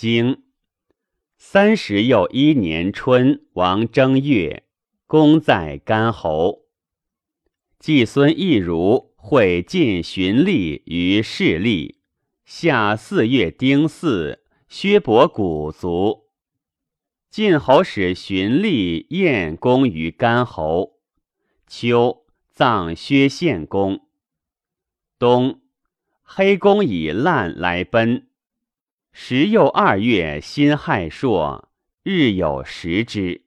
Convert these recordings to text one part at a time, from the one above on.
经三十又一年春，王正月，公在干侯。季孙亦如会晋荀立于市立。夏四月丁巳，薛伯古卒。晋侯使荀立宴公于干侯。秋，葬薛献公。冬，黑公以烂来奔。时又二月，辛亥朔，日有食之。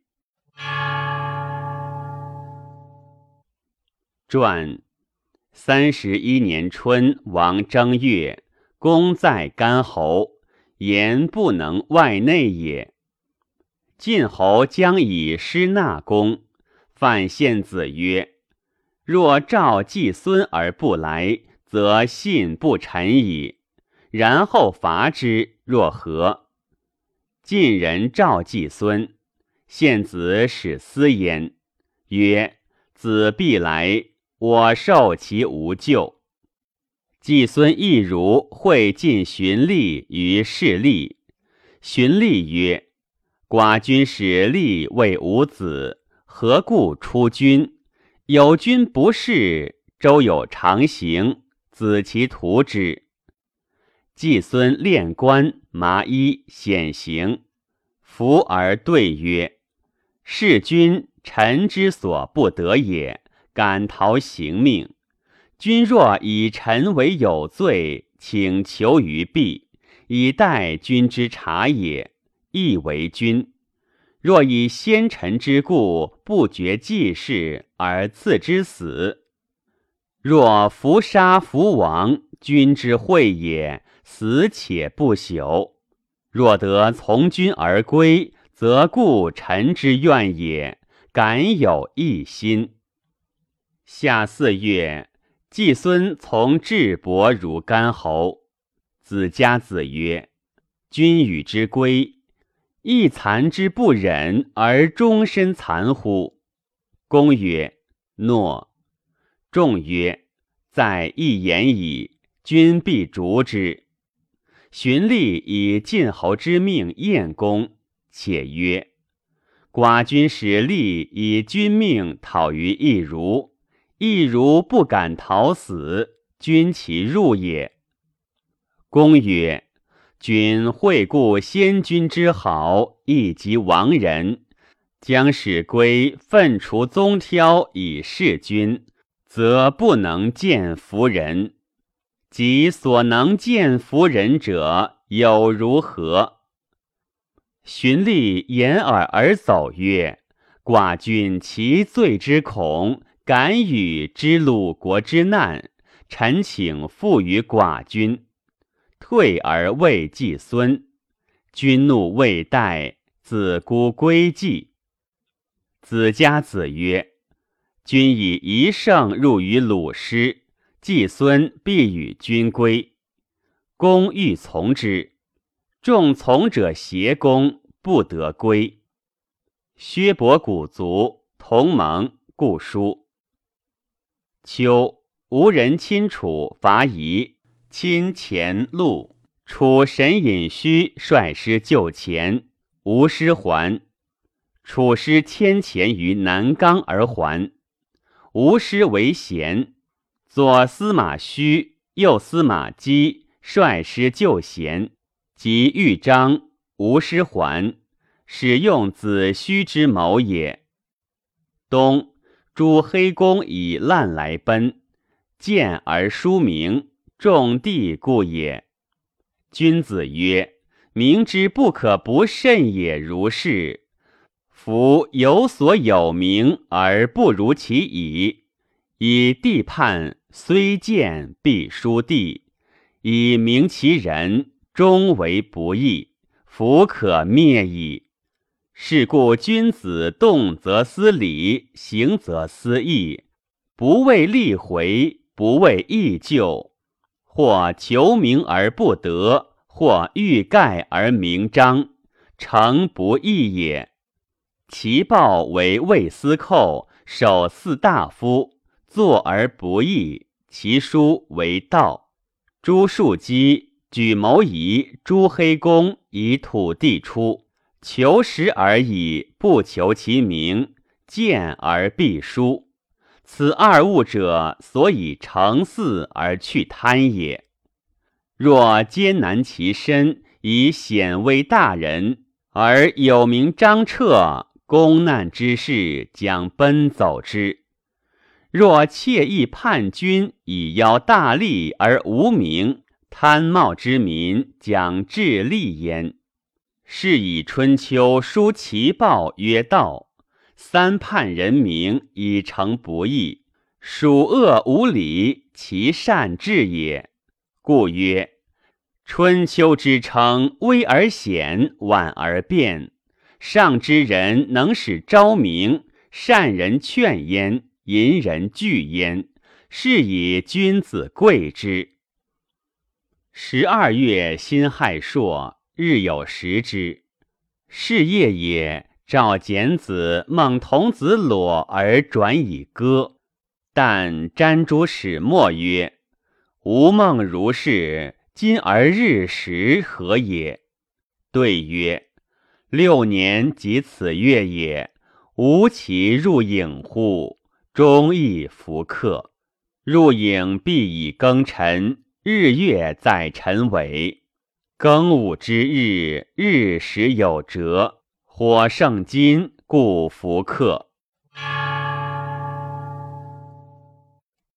传三十一年春，王正月，公在干侯，言不能外内也。晋侯将以师纳公，范献子曰：“若召季孙而不来，则信不臣矣。然后伐之，若何？”晋人召季孙，献子使思焉，曰：“子必来。”我受其无咎。季孙亦如会晋荀立于市立。荀立曰：“寡君使立为吾子，何故出君？有君不事，周有常行，子其图之。”季孙练官，麻衣，显行，服而对曰：“弑君，臣之所不得也。”敢逃行命，君若以臣为有罪，请求于弊，以待君之察也，亦为君。若以先臣之故，不决济事而赐之死，若伏杀伏亡，君之惠也，死且不朽。若得从君而归，则故臣之愿也，敢有一心。夏四月，季孙从智伯如干侯。子家子曰：“君与之归，亦残之不忍而终身残乎？”公曰：“诺。”众曰：“在一言矣，君必逐之。”荀立以晋侯之命宴公，且曰：“寡君使立以君命讨于易如。”易如不敢逃死，君其入也。公曰：“君惠顾先君之好，亦及亡人，将使归奋除宗挑以事君，则不能见夫人。即所能见夫人者，有如何？”荀立掩耳而走曰：“寡君其罪之恐。”敢与之鲁国之难，臣请复于寡君。退而未季孙，君怒未待，子孤归计。子家子曰：“君以一胜入于鲁师，季孙必与君归。”公欲从之，众从者挟公，不得归。薛伯古卒，同盟，故书。秋，吴人亲楚，伐夷，亲前路。楚神尹须率师救前，吴师还。楚师迁前于南冈而还。吴师为贤，左司马须、右司马姬率师救贤，及豫章，吴师还，使用子虚之谋也。冬。诸黑公以滥来奔，见而书名，众地故也。君子曰：“明之不可不慎也。”如是。夫有所有名而不如其已，以地判虽见必书地，以明其人，终为不义，弗可灭矣。是故君子动则思礼，行则思义，不为利回，不为义救。或求名而不得，或欲盖而名彰，诚不义也。其报为魏司寇，守四大夫，坐而不义。其书为道。朱树基举谋仪诸黑公以土地出，求实而已，不求其名。见而必书，此二物者，所以成祀而去贪也。若艰难其身，以显威大人，而有名张彻，公难之事将奔走之；若惬意叛君，以邀大利而无名，贪冒之民将致利焉。是以春秋书其报曰道。三叛人名以成不义，属恶无礼，其善治也。故曰：春秋之称，威而显，婉而变。上之人能使昭明，善人劝焉，淫人惧焉。是以君子贵之。十二月辛亥朔，日有食之。是夜也。赵简子梦童子裸而转以歌，但瞻诸始末曰：“吾梦如是，今而日食何也？”对曰：“六年即此月也，吾其入影乎？终亦弗克。入影必以庚辰，日月在辰尾。庚午之日，日时有折。”火盛金，故弗克。